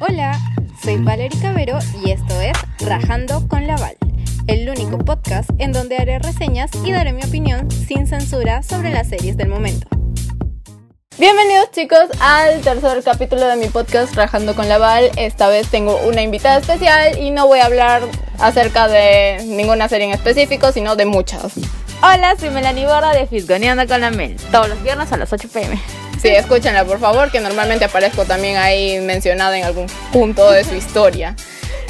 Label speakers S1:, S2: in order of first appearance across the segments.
S1: Hola, soy Valerie Cabero y esto es Rajando con la Val, el único podcast en donde haré reseñas y daré mi opinión sin censura sobre las series del momento. Bienvenidos chicos al tercer capítulo de mi podcast Rajando con la Val. Esta vez tengo una invitada especial y no voy a hablar acerca de ninguna serie en específico, sino de muchas.
S2: Hola, soy Melanie Borda de Fisgoneando con la Mel, todos los viernes a las 8 pm.
S1: Sí, escúchenla por favor, que normalmente aparezco también ahí mencionada en algún punto de su historia.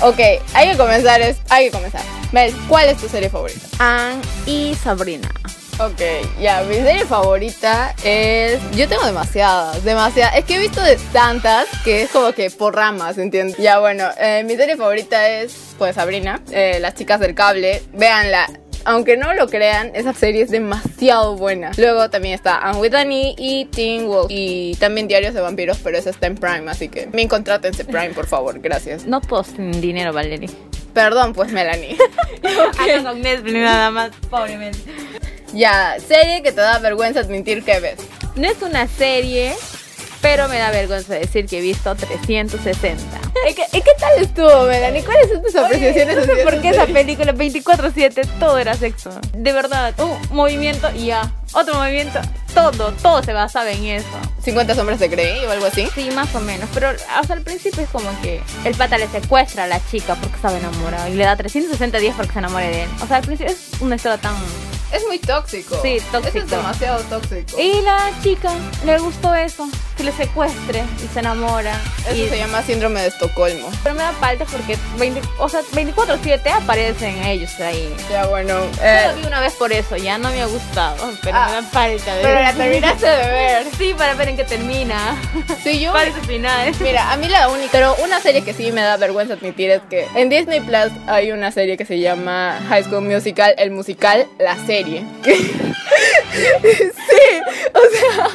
S1: Ok, hay que comenzar, es, hay que comenzar. Mel, ¿cuál es tu serie favorita?
S2: Anne y Sabrina.
S1: Ok, ya, mi serie favorita es... Yo tengo demasiadas, demasiadas. Es que he visto de tantas que es como que por ramas, ¿entiendes? Ya, bueno, eh, mi serie favorita es, pues, Sabrina, eh, Las chicas del cable. Véanla, aunque no lo crean, esa serie es demasiado buena. Luego también está Anne with Annie y Teen Wolf. Y también Diarios de Vampiros, pero esa está en Prime, así que me contratense Prime, por favor, gracias.
S2: No todos dinero, Valerie.
S1: Perdón, pues, Melanie.
S2: Acá con Netflix nada más, pobremente.
S1: ya, serie que te da vergüenza admitir que ves.
S2: No es una serie, pero me da vergüenza decir que he visto 360.
S1: ¿Y qué, y qué tal estuvo, Melanie? ¿Cuáles son tus apreciaciones?
S2: No sé por qué esa película 24-7 todo era sexo. De verdad, un movimiento y ya. Otro movimiento, todo, todo se basaba en eso.
S1: 50 sombras de Grey o algo así.
S2: Sí, más o menos. Pero hasta el principio es como que el pata le secuestra a la chica porque estaba enamorado y le da 360 días para que se enamore de él. O sea, al principio es una historia tan.
S1: Es muy tóxico.
S2: Sí,
S1: Eso
S2: tóxico.
S1: es demasiado tóxico.
S2: Y la chica le gustó eso, que le secuestre y se enamora.
S1: Eso
S2: y...
S1: se llama síndrome de Estocolmo.
S2: Pero me da falta porque 20, o sea, 24-7 aparecen ellos ahí.
S1: Ya bueno,
S2: Yo
S1: eh,
S2: lo vi una vez por eso, ya no me ha gustado, pero
S1: Ah,
S2: me da falta.
S1: pero la terminaste de ver.
S2: Sí, para ver en qué termina.
S1: Sí, yo.
S2: Para ese final.
S1: Mira, a mí la única, pero una serie que sí me da vergüenza admitir es que en Disney Plus hay una serie que se llama High School Musical, el musical, la serie. sí, o sea,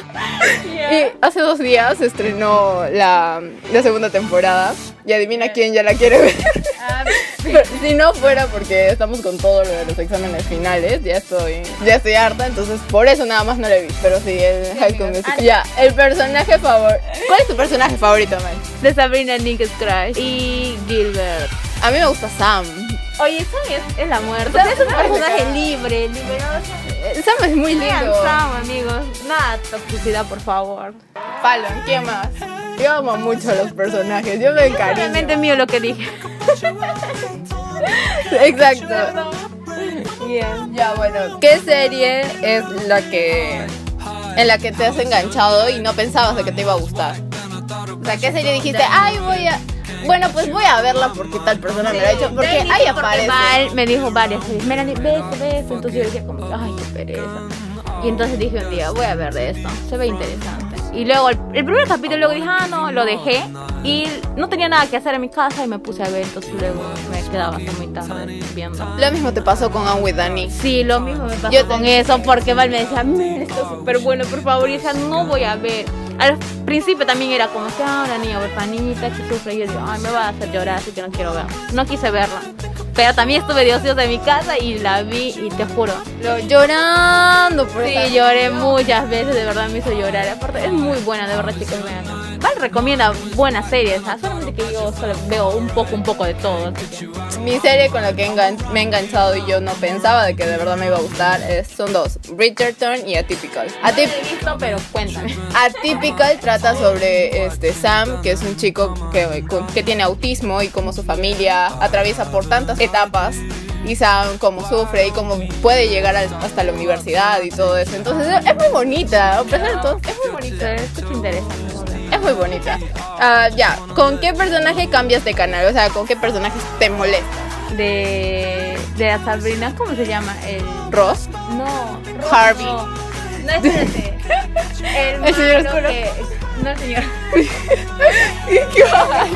S1: y hace dos días se estrenó la, la segunda temporada y adivina quién ya la quiere ver.
S2: Ah,
S1: Pero si no fuera porque estamos con todo lo de los exámenes finales, ya estoy, ya estoy harta, entonces por eso nada más no la vi. Pero sí, el High School
S2: amigos.
S1: Musical. Ya, el personaje favorito. ¿Cuál es tu personaje favorito, Mel?
S2: de Sabrina Nick's Crush y Gilbert.
S1: A mí me gusta Sam.
S2: Oye, Sam es, es la muerte.
S1: Sam
S2: es un personaje libre, liberado.
S1: Eh, Sam es muy lindo.
S2: Sam, amigos. Nada toxicidad, por favor.
S1: Fallon, ¿quién más? Yo amo mucho a los personajes, yo me encariño.
S2: Realmente mío lo que dije.
S1: Exacto.
S2: Bien.
S1: Ya, bueno, ¿qué serie es la que en la que te has enganchado y no pensabas de que te iba a gustar? O sea, ¿qué serie dijiste? Ay, voy a bueno, pues voy a verla porque tal persona me lo ha hecho, porque ahí aparece.
S2: Val me dijo varias veces, Melanie, ve esto, ve esto. Entonces yo dije como, ay, qué pereza. Y entonces dije un día, voy a ver de esto, se ve interesante. Y luego el, el primer capítulo luego dije, ah, no, lo dejé. Y no tenía nada que hacer en mi casa y me puse a ver, entonces luego me quedaba hasta muy tarde viendo.
S1: Lo mismo te pasó con Anne with Danny.
S2: Sí, lo mismo me pasó
S1: Yo
S2: con eso, porque Val me decía, "Mel, esto es súper bueno, por favor, y decía, no voy a ver. Al principio también era como que, ah, una niña huerfanita que sufre, y yo digo, ay, me va a hacer llorar, así que no quiero verla. No quise verla. Pero también estuve de ociosa en mi casa y la vi, y te juro,
S1: Lo llorando por
S2: sí, lloré muchas veces, de verdad me hizo llorar. Aparte, es muy buena, de verdad, chicos, vean. Val recomienda buenas series, solamente que yo solo veo un poco, un poco de todo, así que...
S1: Mi serie con la que me he enganchado y yo no pensaba de que de verdad me iba a gustar es- son dos, Bridgerton y Atypical.
S2: No
S1: Atyp-
S2: la he visto, pero cuéntame.
S1: Atypical trata sobre este Sam, que es un chico que, que tiene autismo y cómo su familia atraviesa por tantas etapas. Y Sam cómo sufre y cómo puede llegar hasta la universidad y todo eso. Entonces es muy bonita, a pesar de todo, es muy bonita.
S2: Escucha interesante.
S1: Es muy bonita. Ah, ya, ¿con qué personaje cambias de canal? O sea, ¿con qué personajes te molesta?
S2: de, de Sabrina, ¿cómo se llama? El
S1: ¿Ross?
S2: no, Ross
S1: Harvey.
S2: No, no espérate. El,
S1: El señor oscuro.
S2: que- no señor.
S1: ¿Qué va?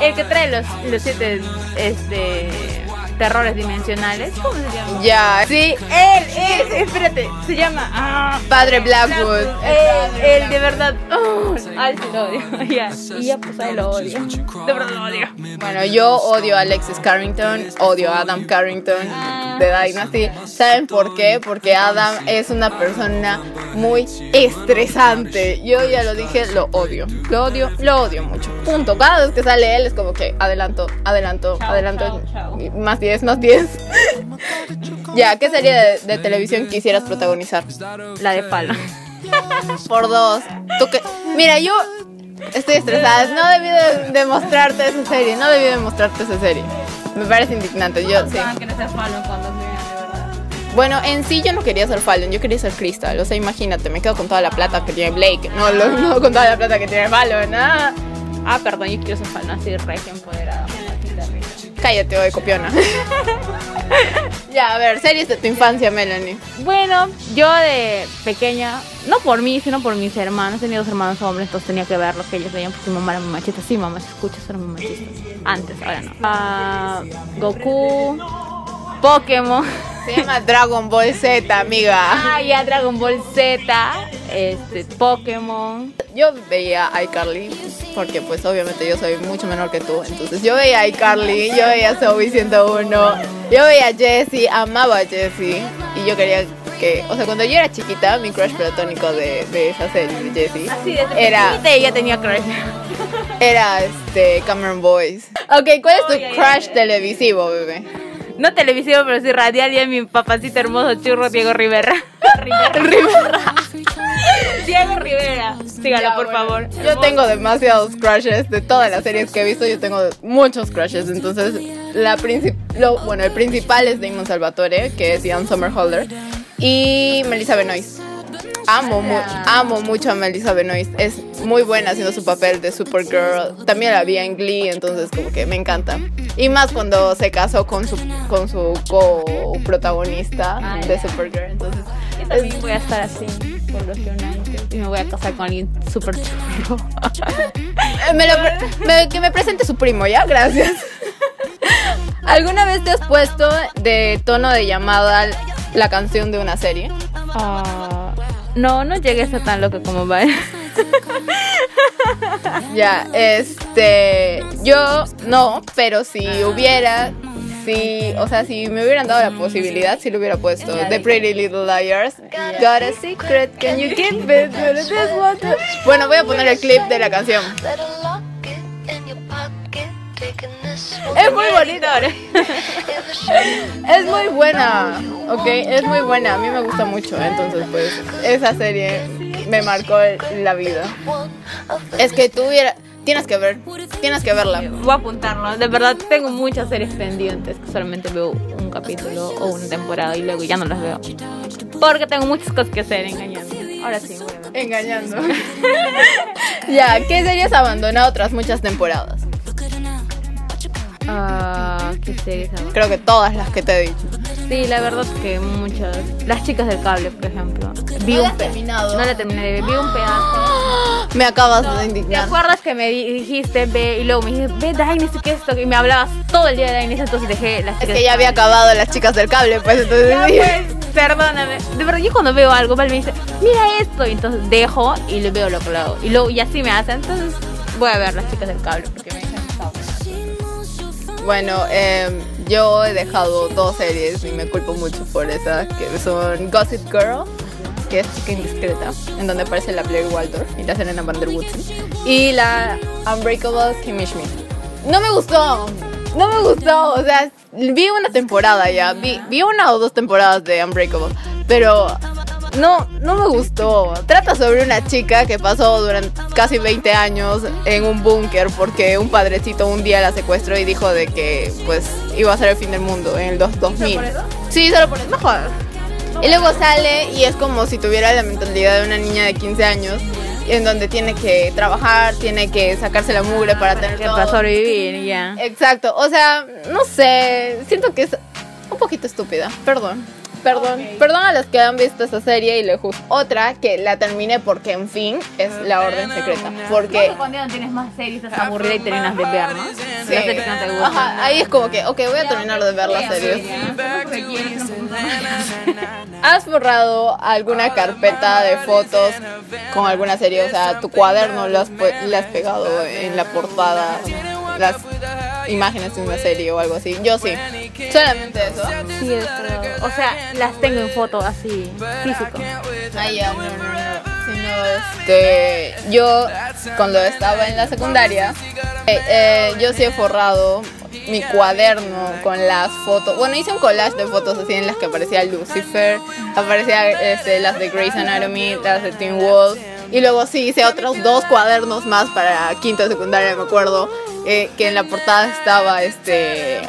S2: el que trae los, los siete este terrores dimensionales. ¿Cómo se llama?
S1: Ya, sí,
S2: Él es, espérate, se llama ah,
S1: Padre Blackwood.
S2: Él, él, de verdad. Oh, ay, sí lo odio. Ya. Y ya, pues ahí lo odio. De verdad lo odio.
S1: Bueno, yo odio a Alexis Carrington, odio a Adam Carrington
S2: Ah.
S1: de Dynasty. ¿Saben por qué? Porque Adam es una persona muy estresante. Yo ya lo dije, lo odio. Lo odio, lo odio mucho. Punto. Cada vez que sale él es como que adelanto, adelanto,
S2: Chao,
S1: adelanto.
S2: chao, chao.
S1: Más 10, más 10. ya, ¿qué serie de, de televisión quisieras protagonizar?
S2: La de Palo.
S1: Por dos. ¿Tú qué? Mira, yo estoy estresada. No debí de, de mostrarte esa serie. No debí de mostrarte esa serie. Me parece indignante. Yo sí.
S2: que no cuando.
S1: Bueno, en sí yo no quería ser Fallon, yo quería ser Crystal. O sea, imagínate, me quedo con toda la plata que tiene Blake. No, no con toda la plata que tiene Fallon. Ah.
S2: Ah, perdón, yo quiero ser Palo, así regia empoderada.
S1: Cállate, hoy copiona. ya, a ver, series de tu infancia, Melanie.
S2: Bueno, yo de pequeña, no por mí, sino por mis hermanos, tenía dos hermanos hombres, entonces tenía que ver lo que ellos veían porque mi mamá era muy machista. Sí, mamá, si escuchas, eran muy machistas. Antes, ahora no. Ah, Goku, Pokémon.
S1: Se llama Dragon Ball Z, amiga.
S2: Ah, ya Dragon Ball Z, este, Pokémon.
S1: Yo veía a iCarly, porque pues obviamente yo soy mucho menor que tú. Entonces yo veía a iCarly, yo veía a Zoe 101, yo veía a Jessie, amaba a Jessie. Y yo quería que, o sea, cuando yo era chiquita, mi crush platónico de, de esa serie de Jessie
S2: Así desde
S1: era,
S2: pequeñita ella tenía crush.
S1: era este Cameron Boys. Ok, ¿cuál es tu crush televisivo, bebé?
S2: No televisivo, pero sí radial y es mi papacito hermoso churro Diego Rivera. Rivera. Diego Rivera. Sígalo, por favor.
S1: Yo tengo demasiados crushes de todas las series que he visto. Yo tengo muchos crushes. Entonces, la lo- bueno, el principal es Damon Salvatore, que es Ian Somerhalder, y Melissa Benoist. Amo, mu- amo mucho a Melissa Benoist. Es muy buena haciendo su papel de Supergirl. También la vi en Glee, entonces como que me encanta. Y más cuando se casó con su con su co-protagonista
S2: Ah,
S1: de. Supergirl. Entonces,
S2: Yo también voy a estar así por los y me voy a casar con alguien súper churro.
S1: Eh, me lo me- que me presente su primo, ¿ya? Gracias. ¿Alguna vez te has puesto de tono de llamada la canción de una serie?
S2: Ah, no, no llegué a tan loco como va.
S1: Ya, este, yo no, pero si hubiera, si, o sea, si me hubieran dado la posibilidad, sí lo hubiera puesto. The Pretty Little Liars. Got a secret, can you keep it? Bueno, voy a poner el clip de la canción. Es muy bonito. Es muy buena, ok, es muy buena, a mí me gusta mucho, entonces pues esa serie me marcó la vida. Es que tuviera, tienes que ver, tienes que verla.
S2: Voy a apuntarlo. De verdad, tengo muchas series pendientes que solamente veo un capítulo o una temporada y luego ya no las veo. Porque tengo muchas cosas que hacer engañando. Ahora sí.
S1: Engañando. ya, ¿qué series abandonado tras muchas temporadas?
S2: Ah, qué series hago?
S1: Creo que todas las que te he dicho.
S2: Sí, la verdad es que muchas. Las chicas del cable, por ejemplo. Vi
S1: ¿No la
S2: un pe-
S1: terminado?
S2: No la terminé vi un pedazo.
S1: Me acabas de
S2: ¿Te
S1: indignar.
S2: acuerdas que me di- dijiste ve y luego me dijiste ve Dynasty que esto y me hablabas todo el día de Dynasty entonces dejé las
S1: Es
S2: chicas
S1: que ya había acabado las chicas del cable, pues entonces
S2: Ya, pues, perdóname. De verdad, yo cuando veo algo, Val me dice, mira esto. Y entonces dejo y le veo lo que lo hago. Y, luego, y así me hace. Entonces voy a ver las chicas del cable porque me dicen
S1: Bueno, em, yo he dejado dos series y me culpo mucho por esas, que son Gossip Girl, que es chica indiscreta, en donde aparece la Blair Waldorf y la Serena Van der Woodsen, y la Unbreakable Kimmy Schmidt. No me gustó, no me gustó, o sea, vi una temporada ya, vi, vi una o dos temporadas de Unbreakable, pero no, no me gustó. Trata sobre una chica que pasó durante casi 20 años en un búnker porque un padrecito un día la secuestró y dijo de que pues iba a ser el fin del mundo en el dos- 2000.
S2: por eso?
S1: Sí, solo por eso. No jodas. Y luego sale y es como si tuviera la mentalidad de una niña de 15 años en donde tiene que trabajar, tiene que sacarse la mugre para tener
S2: que
S1: todo.
S2: para sobrevivir ya.
S1: Exacto, o sea, no sé, siento que es un poquito estúpida, perdón. Perdón, perdón a los que han visto esta serie y le juzgo. Otra que la terminé porque en fin es La Orden Secreta. Porque
S2: Cuando ya no tienes más series, estás aburrida y terminas de ver, ¿no?
S1: sí,
S2: Las series que no te gustan.
S1: ajá, ahí es como que, ok, voy a terminar de ver las series. ¿Has borrado alguna carpeta de fotos con alguna serie? O sea, tu cuaderno lo has, pu- le has pegado en la portada, las imágenes de una serie o algo así. Yo sí. Solamente eso.
S2: Sí, o sea, las tengo en foto así, físico.
S1: Ah, ya, no, no, no. Sino, este, yo cuando estaba en la secundaria, eh, eh, yo sí he forrado mi cuaderno con las fotos. Bueno, hice un collage de fotos así en las que aparecía Lucifer, aparecía este, las de Grey's Anatomy, las de Teen Wolf. Y luego sí hice otros dos cuadernos más para quinto de secundaria, me acuerdo, eh, que en la portada estaba este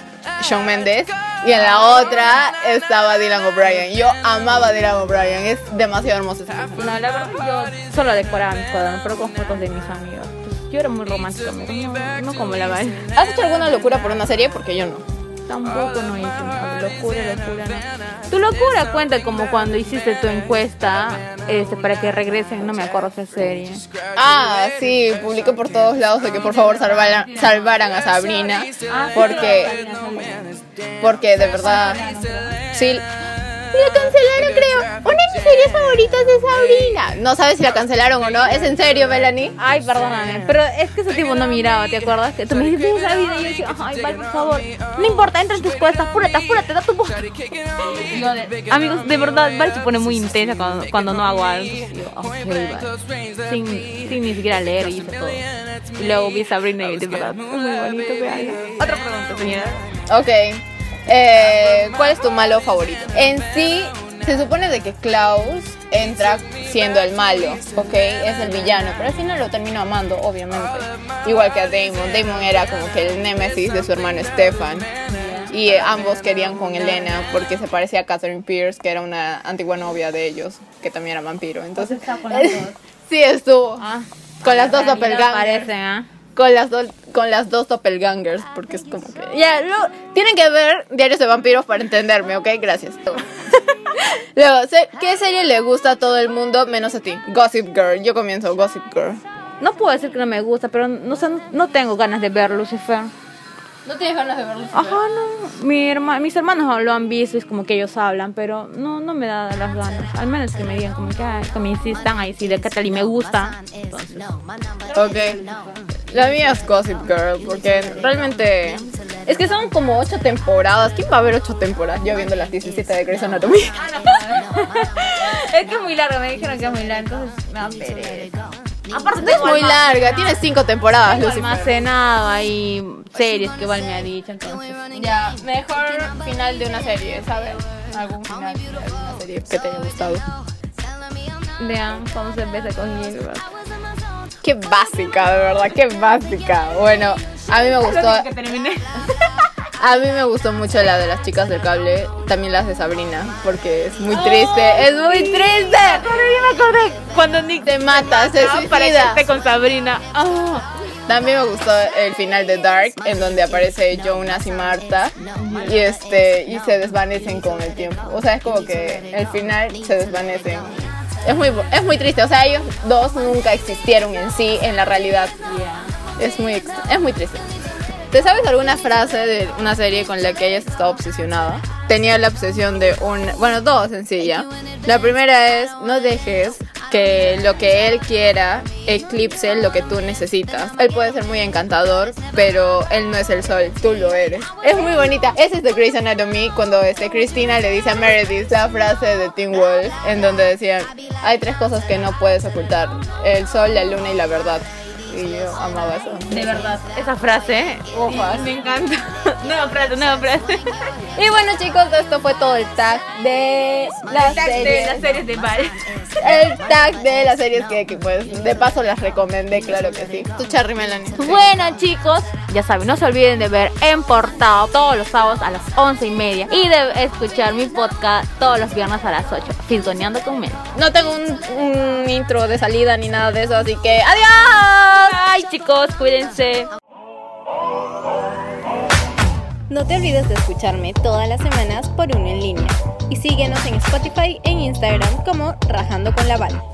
S1: Shawn Mendes y en la otra estaba Dylan O'Brien. Yo amaba a Dylan O'Brien, es demasiado hermoso ese.
S2: No, la verdad yo solo decoraba mis cuadernos, pero con fotos de mis amigos. Pues, yo era muy romántica, amigo, no, no como la Val.
S1: ¿Has hecho alguna locura por una serie? Porque yo no.
S2: Tampoco no hice una locura, locura, no. Tu locura cuenta como cuando hiciste tu encuesta este, para que regresen, no me acuerdo esa serie.
S1: Ah, sí, publicó por todos lados de que por favor salvaran, salvaran a Sabrina. Porque, porque de verdad, sí. La cancelaron, creo. Una de mis series favoritas de Sabrina. No sabes si la cancelaron o no. ¿Es en serio, Melanie?
S2: Ay, perdóname, pero es que ese tipo no miraba, ¿te acuerdas? Que tú me dijiste esa vida y yo decía, ay, Val, por favor, no importa, entra en tus cuestas, apúrate, apúrate, da tu voz. Amigos, de verdad, Val se pone muy intensa cuando, cuando no hago algo. Sin, sin ni siquiera leer y hice todo. Y luego vi Sabrina y de verdad, muy bonito, veanlo. Otra pregunta, señora.
S1: Ok. Eh, ¿Cuál es tu malo favorito? En sí, se supone de que Klaus entra siendo el malo, ¿ok? Es el villano, pero al final lo termino amando, obviamente. Igual que a Damon. Damon era como que el némesis de su hermano Stefan. Y eh, ambos querían con Elena porque se parecía a Catherine Pierce, que era una antigua novia de ellos, que también era vampiro. Entonces, sí estuvo.
S2: Ah,
S1: Con las dos doppelgangers.
S2: parecen, ¿ah?
S1: Con las, dos con las dos doppelgangers, porque es como que... Ya, lo- tienen que ver Diarios de Vampiros para entenderme, ¿ok? Gracias. Luego, ¿qué serie le gusta a todo el mundo menos a ti? Gossip Girl. Yo comienzo Gossip Girl.
S2: No puedo decir que no me gusta, pero no, no tengo ganas de ver Lucifer.
S1: ¿No tienes ganas de verlo?
S2: Ajá, no. Mi herma- mis hermanos lo han visto, es como que ellos hablan, pero no, no me da las ganas. Al menos que me digan como que, ay, que me insistan ahí, sí, de y me gusta. Entonces,
S1: Ok. La mía es Gossip Girl, porque realmente... Es que son como ocho temporadas. ¿Quién va a ver ocho temporadas? Yo viendo las 17 de Grey's Anatomy.
S2: es que es muy larga, me dijeron que es muy larga, entonces me da pereza. Aparte,
S1: No es muy larga, tiene cinco temporadas,
S2: Tengo
S1: Lucifer.
S2: almacenado ahí series que igual me ha dicho, entonces.
S1: Ya, mejor final de una serie, ¿sabes? Algún final de alguna serie que te haya gustado.
S2: Vean cómo se empieza con Gilbert.
S1: Qué básica, de verdad, qué básica. Bueno, a mí me gustó,
S2: que terminé.
S1: a mí me gustó mucho la de las chicas del cable, también las de Sabrina, porque es muy triste, es muy triste.
S2: Pero yo me acordé cuando Nick
S1: Se mata, se
S2: para que
S1: suicida.
S2: esté con Sabrina. Ah.
S1: También me gustó el final de Dark, en donde aparece Jonas y Marta y este y se desvanecen con el tiempo. O sea, es como que el final se desvanecen. Es muy es muy triste, o sea, ellos dos nunca existieron en sí en la realidad. Es muy es muy triste. ¿Te sabes alguna frase de una serie con la que hayas estado obsesionada? Tenía la obsesión de un, bueno, dos en sí ya. La primera es no dejes que lo que él quiera eclipse lo que tú necesitas. Él puede ser muy encantador, pero él no es el sol, tú lo eres. Es muy bonita. Ese es de Grey's Anatomy cuando este Cristina le dice a Meredith la frase de Teen Wolf en donde decían, hay tres cosas que no puedes ocultar, el sol, la luna y la verdad. Y yo amaba eso.
S2: De verdad, esa frase. Me encanta. Nueva frase, nueva frase.
S1: Y bueno chicos, esto fue todo el tag de las
S2: de
S1: series.
S2: las series de Val.
S1: El tag de las series que, que, pues de paso las recomendé, claro que sí. Tu Charry Melanie.
S2: Bueno chicos, ya saben, no se olviden de ver en portado todos los sábados a las once y media y de escuchar mi podcast todos los viernes a las 8, Sintoneando con Mel.
S1: No tengo un, un intro de salida ni nada de eso, así que ¡adiós!
S2: Ay chicos, cuídense.
S1: No te olvides de escucharme todas las semanas por uno en línea y síguenos en Spotify e Instagram como Rajando con la Val.